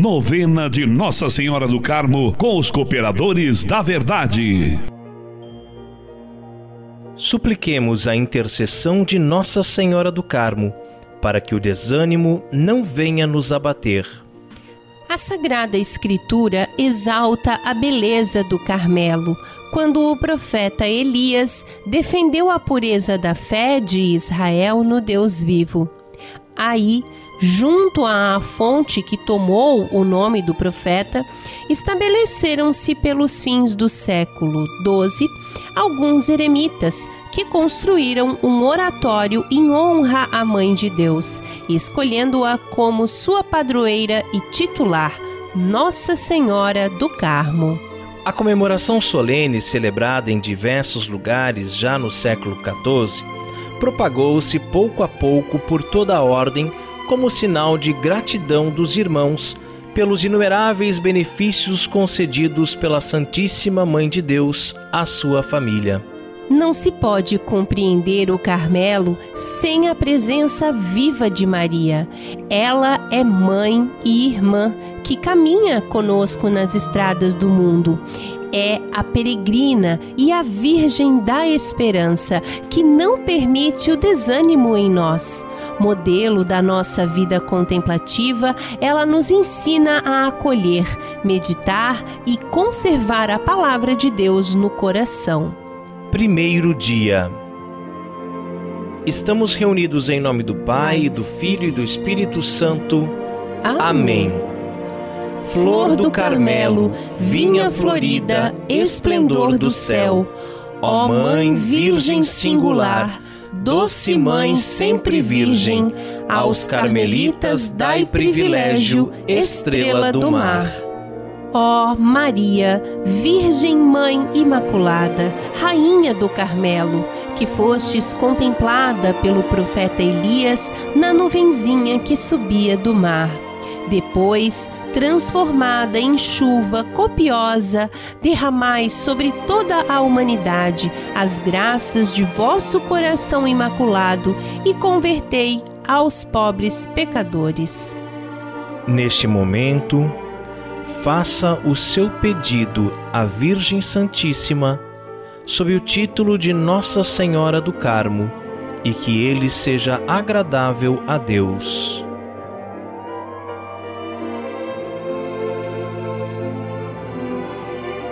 Novena de Nossa Senhora do Carmo com os cooperadores da verdade. Supliquemos a intercessão de Nossa Senhora do Carmo para que o desânimo não venha nos abater. A Sagrada Escritura exalta a beleza do Carmelo, quando o profeta Elias defendeu a pureza da fé de Israel no Deus vivo. Aí, junto à fonte que tomou o nome do profeta, estabeleceram-se pelos fins do século XII alguns eremitas que construíram um oratório em honra à Mãe de Deus, escolhendo-a como sua padroeira e titular, Nossa Senhora do Carmo. A comemoração solene celebrada em diversos lugares já no século XIV propagou-se pouco a pouco por toda a ordem como sinal de gratidão dos irmãos pelos inumeráveis benefícios concedidos pela Santíssima Mãe de Deus à sua família. Não se pode compreender o Carmelo sem a presença viva de Maria. Ela é mãe e irmã que caminha conosco nas estradas do mundo a peregrina e a Virgem da Esperança, que não permite o desânimo em nós. Modelo da nossa vida contemplativa, ela nos ensina a acolher, meditar e conservar a palavra de Deus no coração. Primeiro dia. Estamos reunidos em nome do Pai, do Filho e do Espírito Santo. Amém. Amém flor do Carmelo, vinha florida, esplendor do céu. Ó Mãe Virgem singular, doce Mãe sempre Virgem, aos carmelitas dai privilégio, estrela do mar. Ó Maria, Virgem Mãe Imaculada, Rainha do Carmelo, que fostes contemplada pelo profeta Elias na nuvenzinha que subia do mar. Depois, transformada em chuva copiosa, derramai sobre toda a humanidade as graças de vosso coração imaculado e convertei aos pobres pecadores. Neste momento, faça o seu pedido à Virgem Santíssima sob o título de Nossa Senhora do Carmo e que ele seja agradável a Deus.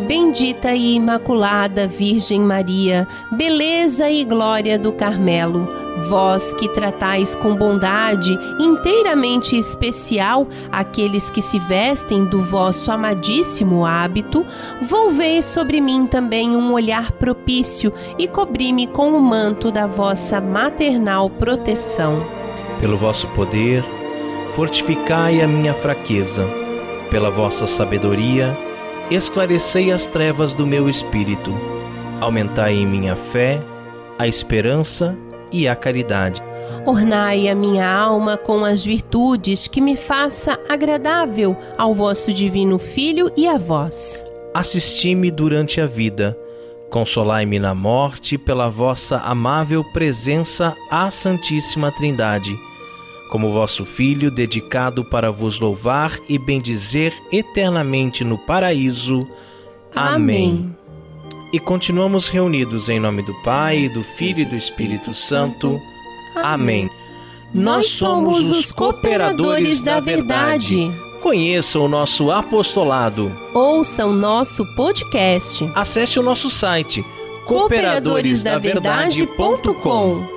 Bendita e Imaculada Virgem Maria, beleza e glória do Carmelo, vós que tratais com bondade inteiramente especial aqueles que se vestem do vosso amadíssimo hábito, volvei sobre mim também um olhar propício e cobri-me com o manto da vossa maternal proteção. Pelo vosso poder, fortificai a minha fraqueza, pela vossa sabedoria, esclarecei as trevas do meu espírito, aumentai em minha fé, a esperança e a caridade. Ornai a minha alma com as virtudes que me faça agradável ao vosso divino Filho e a vós. Assisti-me durante a vida, consolai-me na morte pela vossa amável presença à Santíssima Trindade como vosso Filho, dedicado para vos louvar e bendizer eternamente no paraíso. Amém. Amém. E continuamos reunidos em nome do Pai, do Filho e do Espírito Santo. Amém. Nós somos os cooperadores da verdade. Conheça o nosso apostolado. Ouça o nosso podcast. Acesse o nosso site cooperadoresdaverdade.com